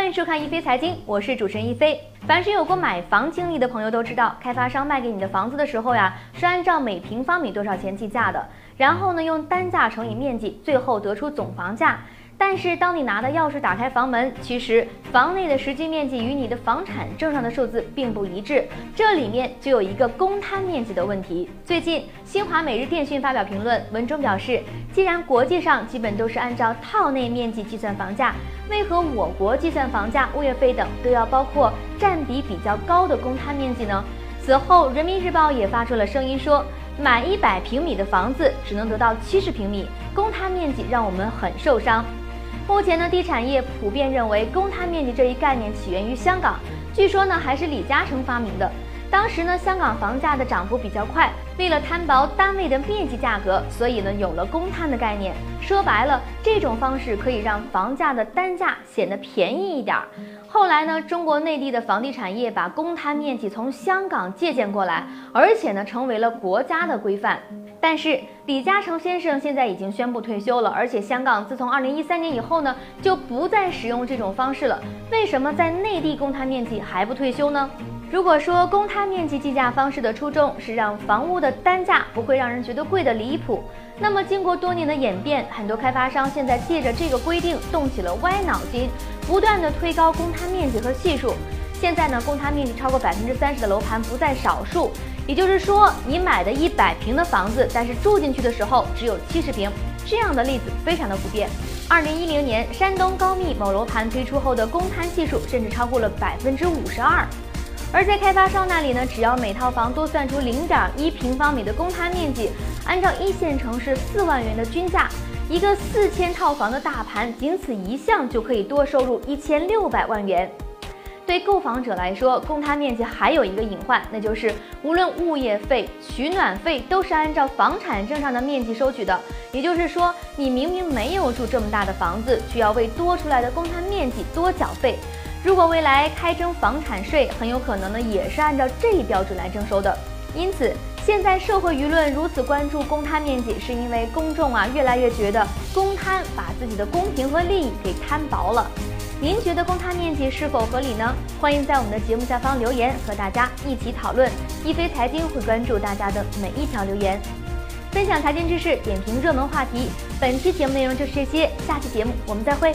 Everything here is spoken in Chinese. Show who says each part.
Speaker 1: 欢迎收看一飞财经，我是主持人一飞。凡是有过买房经历的朋友都知道，开发商卖给你的房子的时候呀，是按照每平方米多少钱计价的，然后呢用单价乘以面积，最后得出总房价。但是，当你拿的钥匙打开房门，其实房内的实际面积与你的房产证上的数字并不一致，这里面就有一个公摊面积的问题。最近，新华每日电讯发表评论，文中表示，既然国际上基本都是按照套内面积计算房价，为何我国计算房价、物业费等都要包括占比比较高的公摊面积呢？此后，人民日报也发出了声音说，买一百平米的房子只能得到七十平米，公摊面积让我们很受伤。目前呢，地产业普遍认为公摊面积这一概念起源于香港，据说呢还是李嘉诚发明的。当时呢，香港房价的涨幅比较快，为了摊薄单位的面积价格，所以呢有了公摊的概念。说白了，这种方式可以让房价的单价显得便宜一点儿。后来呢，中国内地的房地产业把公摊面积从香港借鉴过来，而且呢成为了国家的规范。但是李嘉诚先生现在已经宣布退休了，而且香港自从二零一三年以后呢，就不再使用这种方式了。为什么在内地公摊面积还不退休呢？如果说公摊面积计价方式的初衷是让房屋的单价不会让人觉得贵的离谱，那么经过多年的演变，很多开发商现在借着这个规定动起了歪脑筋，不断的推高公摊面积和系数。现在呢，公摊面积超过百分之三十的楼盘不在少数。也就是说，你买的一百平的房子，但是住进去的时候只有七十平，这样的例子非常的普遍。二零一零年，山东高密某楼盘推出后的公摊系数甚至超过了百分之五十二。而在开发商那里呢，只要每套房多算出零点一平方米的公摊面积，按照一线城市四万元的均价，一个四千套房的大盘，仅此一项就可以多收入一千六百万元。对购房者来说，公摊面积还有一个隐患，那就是无论物业费、取暖费都是按照房产证上的面积收取的。也就是说，你明明没有住这么大的房子，却要为多出来的公摊面积多缴费。如果未来开征房产税，很有可能呢也是按照这一标准来征收的。因此，现在社会舆论如此关注公摊面积，是因为公众啊越来越觉得公摊把自己的公平和利益给摊薄了。您觉得公摊面积是否合理呢？欢迎在我们的节目下方留言，和大家一起讨论。一飞财经会关注大家的每一条留言，分享财经知识，点评热门话题。本期节目内容就是这些，下期节目我们再会。